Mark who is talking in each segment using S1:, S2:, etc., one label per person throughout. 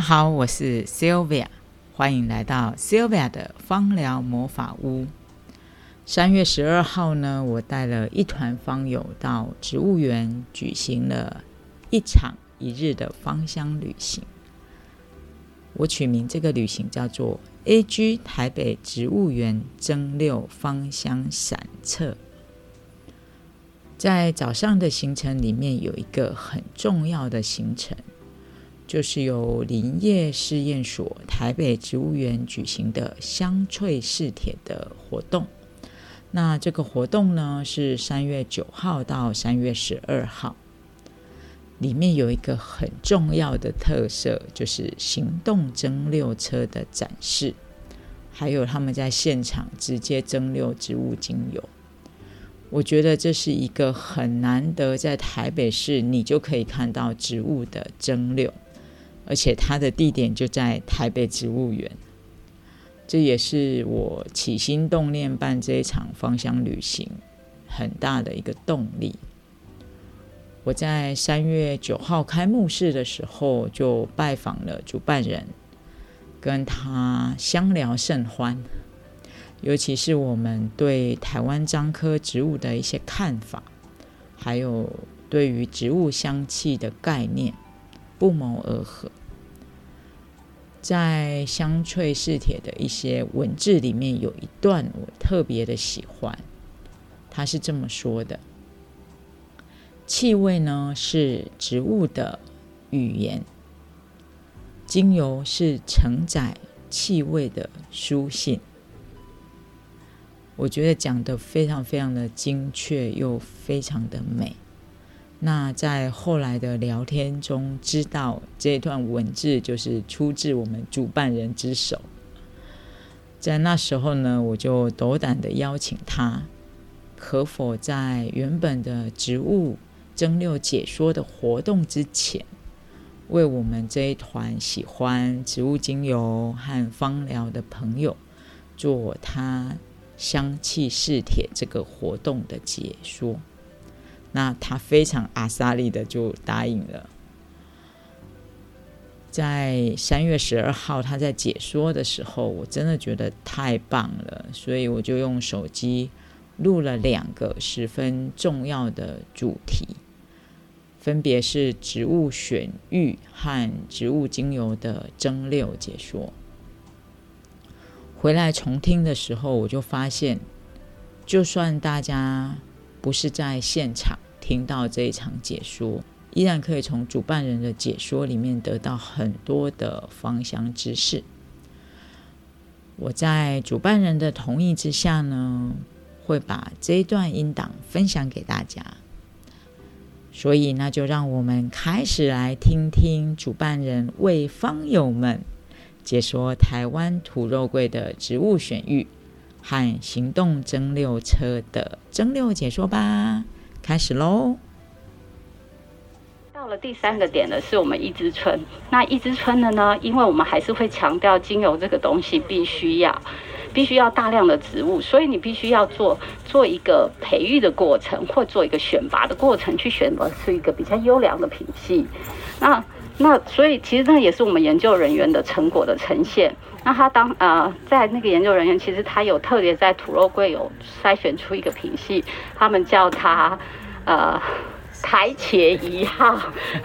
S1: 家好，我是 Sylvia，欢迎来到 Sylvia 的芳疗魔法屋。三月十二号呢，我带了一团芳友到植物园举行了一场一日的芳香旅行。我取名这个旅行叫做 A.G 台北植物园蒸馏芳香散策。在早上的行程里面，有一个很重要的行程。就是由林业试验所台北植物园举行的香脆试铁的活动。那这个活动呢是三月九号到三月十二号，里面有一个很重要的特色，就是行动蒸馏车的展示，还有他们在现场直接蒸馏植物精油。我觉得这是一个很难得在台北市你就可以看到植物的蒸馏。而且它的地点就在台北植物园，这也是我起心动念办这一场芳香旅行很大的一个动力。我在三月九号开幕式的时候就拜访了主办人，跟他相聊甚欢，尤其是我们对台湾樟科植物的一些看法，还有对于植物香气的概念不谋而合。在香脆似铁的一些文字里面，有一段我特别的喜欢。他是这么说的：“气味呢是植物的语言，精油是承载气味的书信。”我觉得讲的非常非常的精确，又非常的美。那在后来的聊天中，知道这段文字就是出自我们主办人之手。在那时候呢，我就斗胆的邀请他，可否在原本的植物蒸馏解说的活动之前，为我们这一团喜欢植物精油和芳疗的朋友，做他香气试铁这个活动的解说。那他非常阿萨利的就答应了。在三月十二号，他在解说的时候，我真的觉得太棒了，所以我就用手机录了两个十分重要的主题，分别是植物选育和植物精油的蒸馏解说。回来重听的时候，我就发现，就算大家。不是在现场听到这一场解说，依然可以从主办人的解说里面得到很多的芳香知识。我在主办人的同意之下呢，会把这一段音档分享给大家。所以，那就让我们开始来听听主办人为方友们解说台湾土肉桂的植物选育。和行动蒸馏车的蒸馏解说吧，开始喽！
S2: 到了第三个点呢，是我们一枝春。那一枝春的呢，因为我们还是会强调精油这个东西必须要，必须要大量的植物，所以你必须要做做一个培育的过程，或做一个选拔的过程，去选择是一个比较优良的品系。那那所以其实那也是我们研究人员的成果的呈现。那他当呃，在那个研究人员，其实他有特别在土肉桂有筛选出一个品系，他们叫它呃台茄一号。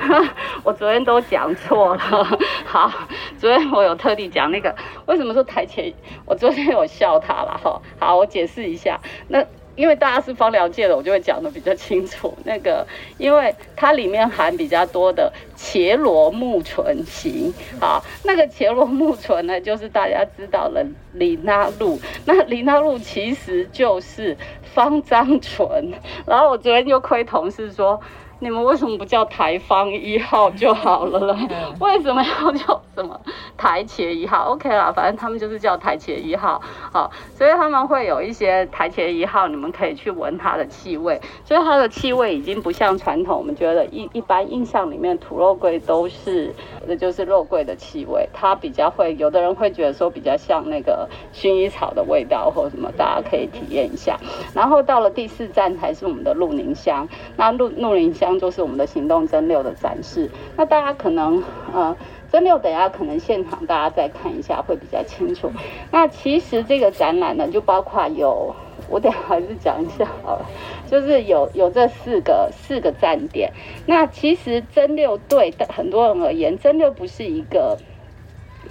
S2: 我昨天都讲错了，好，昨天我有特地讲那个为什么说台茄，我昨天有笑他了哈。好，我解释一下，那。因为大家是芳疗界的，我就会讲的比较清楚。那个，因为它里面含比较多的茄罗木醇型，好，那个茄罗木醇呢，就是大家知道了里纳露。那里纳露其实就是芳樟醇。然后我昨天就亏同事说。你们为什么不叫台方一号就好了呢？为什么要叫什么台茄一号？OK 啦，反正他们就是叫台茄一号，好，所以他们会有一些台茄一号，你们可以去闻它的气味。所以它的气味已经不像传统我们觉得一一般印象里面土肉桂都是，那就是肉桂的气味，它比较会，有的人会觉得说比较像那个薰衣草的味道或什么，大家可以体验一下。然后到了第四站才是我们的鹿宁香，那鹿鹿宁就是我们的行动真六的展示。那大家可能呃。真六等下可能现场大家再看一下会比较清楚。那其实这个展览呢，就包括有，我等下还是讲一下好了，就是有有这四个四个站点。那其实真六对很多人而言，蒸馏不是一个。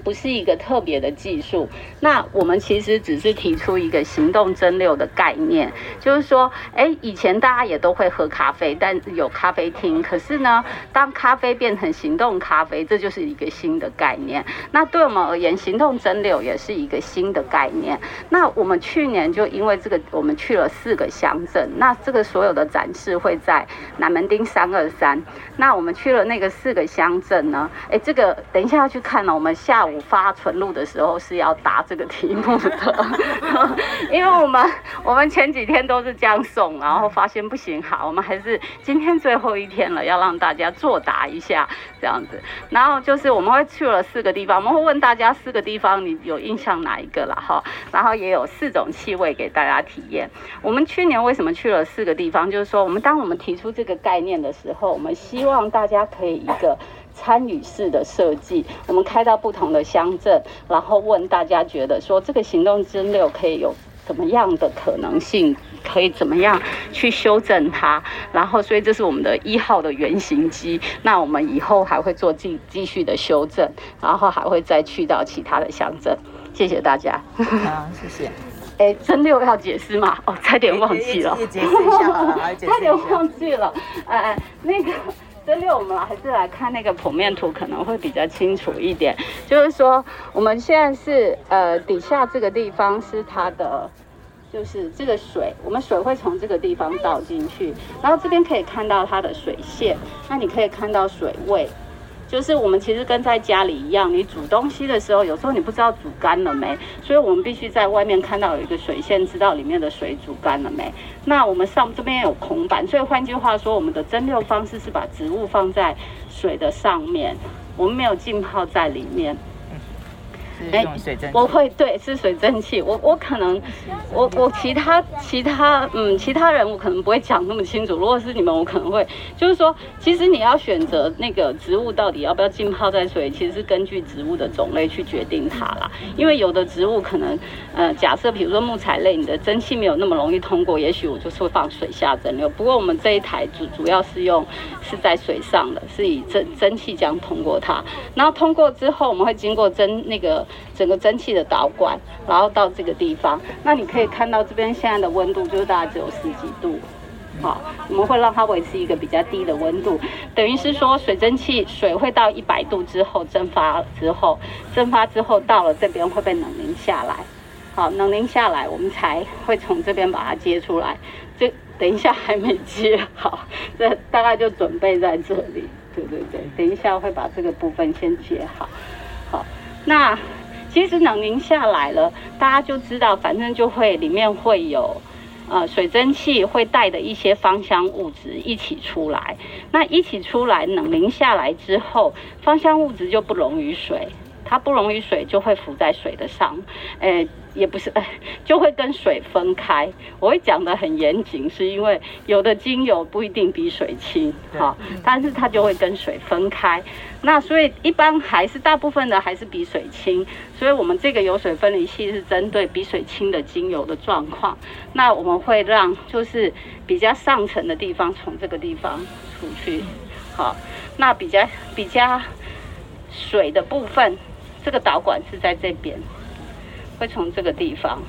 S2: 不是一个特别的技术，那我们其实只是提出一个行动蒸馏的概念，就是说，哎，以前大家也都会喝咖啡，但有咖啡厅，可是呢，当咖啡变成行动咖啡，这就是一个新的概念。那对我们而言，行动蒸馏也是一个新的概念。那我们去年就因为这个，我们去了四个乡镇，那这个所有的展示会在南门町三二三。那我们去了那个四个乡镇呢，哎，这个等一下要去看了，我们下午。发纯录的时候是要答这个题目的，因为我们我们前几天都是这样送，然后发现不行，好，我们还是今天最后一天了，要让大家作答一下这样子。然后就是我们会去了四个地方，我们会问大家四个地方你有印象哪一个了哈，然后也有四种气味给大家体验。我们去年为什么去了四个地方？就是说我们当我们提出这个概念的时候，我们希望大家可以一个。参与式的设计，我们开到不同的乡镇，然后问大家觉得说这个行动之六可以有怎么样的可能性，可以怎么样去修正它，然后所以这是我们的一号的原型机。那我们以后还会做继继续的修正，然后还会再去到其他的乡镇。谢谢大家。
S1: 好，谢谢。
S2: 哎，真六要解释吗？哦，差点忘记了。
S1: 解释一下，
S2: 差点忘记了。哎，那个。这里我们还是来看那个剖面图，可能会比较清楚一点。就是说，我们现在是呃底下这个地方是它的，就是这个水，我们水会从这个地方倒进去，然后这边可以看到它的水线，那你可以看到水位。就是我们其实跟在家里一样，你煮东西的时候，有时候你不知道煮干了没，所以我们必须在外面看到有一个水线，知道里面的水煮干了没。那我们上这边有孔板，所以换句话说，我们的蒸馏方式是把植物放在水的上面，我们没有浸泡在里面。
S1: 哎，
S2: 我会对是水蒸气，我我可能我我其他其他嗯其他人我可能不会讲那么清楚。如果是你们，我可能会就是说，其实你要选择那个植物到底要不要浸泡在水，其实是根据植物的种类去决定它啦。因为有的植物可能呃假设比如说木材类，你的蒸汽没有那么容易通过，也许我就是会放水下蒸馏。不过我们这一台主主要是用是在水上的，是以蒸蒸汽这样通过它，然后通过之后我们会经过蒸那个。整个蒸汽的导管，然后到这个地方，那你可以看到这边现在的温度就是大概只有十几度，好，我们会让它维持一个比较低的温度，等于是说水蒸气水会到一百度之后蒸发之后，蒸发之后到了这边会被冷凝下来，好，冷凝下来我们才会从这边把它接出来，这等一下还没接好，这大概就准备在这里，对对对，等一下会把这个部分先接好，好，那。其实冷凝下来了，大家就知道，反正就会里面会有，呃，水蒸气会带的一些芳香物质一起出来。那一起出来，冷凝下来之后，芳香物质就不溶于水，它不溶于水就会浮在水的上，诶。也不是，就会跟水分开。我会讲的很严谨，是因为有的精油不一定比水轻，好，但是它就会跟水分开。那所以一般还是大部分的还是比水轻。所以我们这个油水分离器是针对比水轻的精油的状况。那我们会让就是比较上层的地方从这个地方出去，好，那比较比较水的部分，这个导管是在这边。会从这个地方，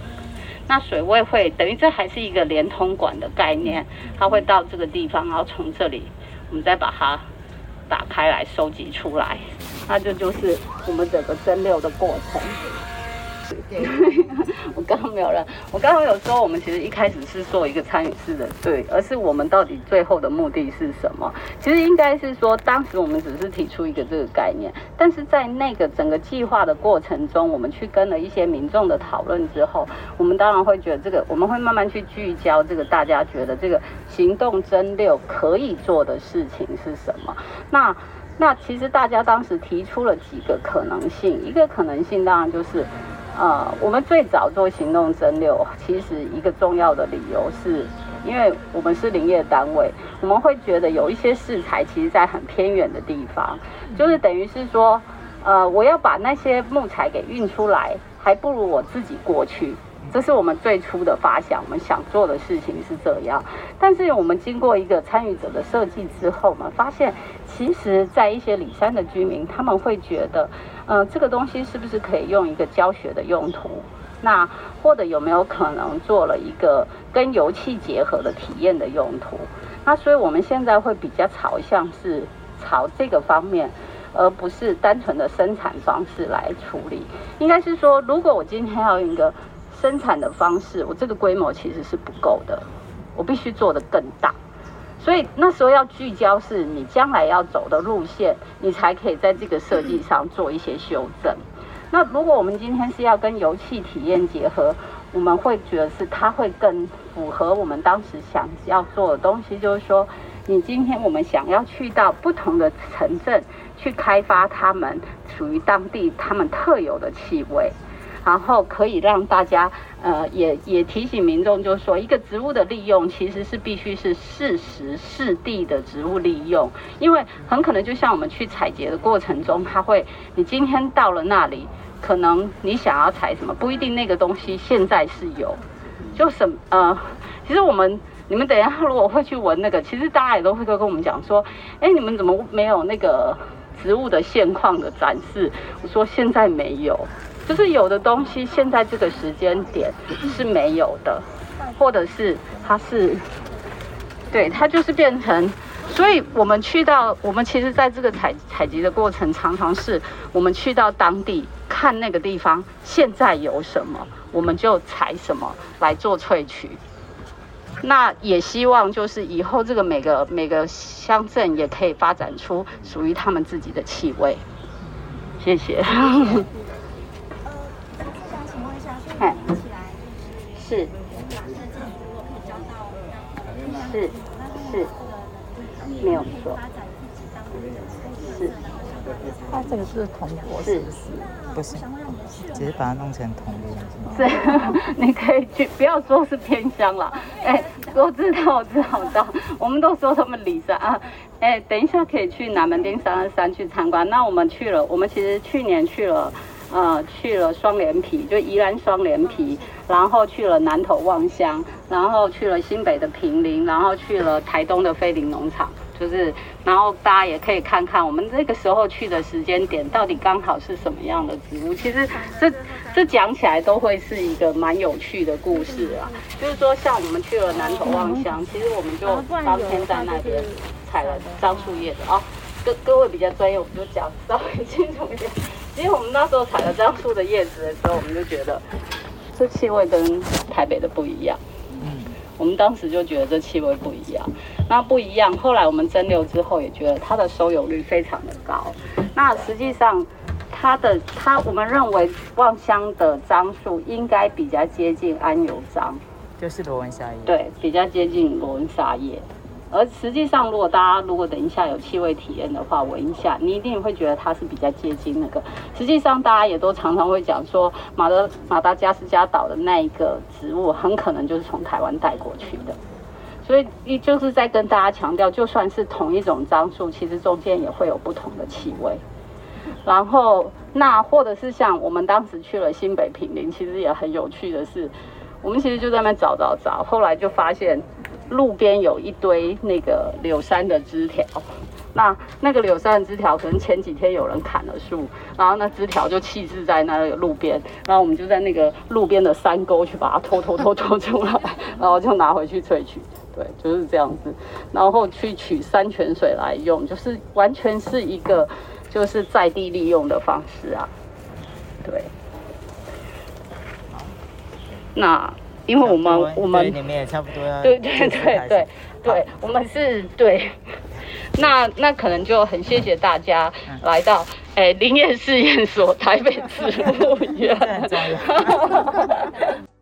S2: 那水位会等于这还是一个连通管的概念，它会到这个地方，然后从这里我们再把它打开来收集出来，那这就是我们整个蒸馏的过程。我刚刚没有了。我刚刚有说，我们其实一开始是做一个参与式的，对，而是我们到底最后的目的是什么？其实应该是说，当时我们只是提出一个这个概念，但是在那个整个计划的过程中，我们去跟了一些民众的讨论之后，我们当然会觉得这个，我们会慢慢去聚焦这个大家觉得这个行动真六可以做的事情是什么？那那其实大家当时提出了几个可能性，一个可能性当然就是。呃，我们最早做行动蒸馏，其实一个重要的理由是，因为我们是林业单位，我们会觉得有一些食材其实在很偏远的地方，就是等于是说，呃，我要把那些木材给运出来，还不如我自己过去。这是我们最初的发想，我们想做的事情是这样。但是我们经过一个参与者的设计之后，我们发现，其实，在一些里山的居民，他们会觉得，呃，这个东西是不是可以用一个教学的用途？那或者有没有可能做了一个跟油气结合的体验的用途？那所以我们现在会比较朝向是朝这个方面，而不是单纯的生产方式来处理。应该是说，如果我今天要用一个生产的方式，我这个规模其实是不够的，我必须做的更大。所以那时候要聚焦是你将来要走的路线，你才可以在这个设计上做一些修正。那如果我们今天是要跟油气体验结合，我们会觉得是它会更符合我们当时想要做的东西，就是说，你今天我们想要去到不同的城镇去开发他们属于当地他们特有的气味。然后可以让大家，呃，也也提醒民众，就是说，一个植物的利用其实是必须是适时适地的植物利用，因为很可能就像我们去采集的过程中，它会，你今天到了那里，可能你想要采什么，不一定那个东西现在是有，就什呃，其实我们你们等一下如果会去闻那个，其实大家也都会跟我们讲说，哎，你们怎么没有那个植物的现况的展示？我说现在没有。就是有的东西现在这个时间点是没有的，或者是它是，对，它就是变成，所以我们去到，我们其实在这个采采集的过程，常常是我们去到当地看那个地方现在有什么，我们就采什么来做萃取。那也希望就是以后这个每个每个乡镇也可以发展出属于他们自己的气味。谢谢。是是是是，没有错，是。
S1: 它这个是铜箔，是不是？不是，只是把它弄成铜的。
S2: 是，你可以去，不要说是偏乡了。哎，我知道，我知道，我知道。我们都说他们里山啊。哎，等一下可以去南门町三二三去参观。那我们去了，我们其实去年去了。呃，去了双连皮，就宜兰双连皮，然后去了南投望乡，然后去了新北的平林，然后去了台东的飞林农场，就是，然后大家也可以看看我们那个时候去的时间点到底刚好是什么样的植物。其实这这讲起来都会是一个蛮有趣的故事啊。就是说，像我们去了南投望乡，其实我们就当天在那边采了樟树叶的啊。各各位比较专业，我们就讲稍微 清楚一点。其实我们那时候采了樟树的叶子的时候，我们就觉得这气味跟台北的不一样。嗯，我们当时就觉得这气味不一样。那不一样，后来我们蒸馏之后也觉得它的收油率非常的高。那实际上它的它，我们认为望乡的樟树应该比较接近安油樟，
S1: 就是罗纹沙叶。
S2: 对，比较接近罗纹沙叶。而实际上，如果大家如果等一下有气味体验的话，闻一下，你一定会觉得它是比较接近那个。实际上，大家也都常常会讲说，马德马达加斯加岛的那一个植物，很可能就是从台湾带过去的。所以，一就是在跟大家强调，就算是同一种樟树，其实中间也会有不同的气味。然后，那或者是像我们当时去了新北平林，其实也很有趣的是，我们其实就在那找找找，后来就发现。路边有一堆那个柳杉的枝条，那那个柳杉的枝条可能前几天有人砍了树，然后那枝条就弃置在那个路边，然后我们就在那个路边的山沟去把它拖拖拖拖出来，然后就拿回去萃取，对，就是这样子，然后去取山泉水来用，就是完全是一个就是在地利用的方式啊，对，那。因为我们我们
S1: 你们也差不多要
S2: 对对对对对，我们是对，那那可能就很谢谢大家来到诶林业试验所台北植物园。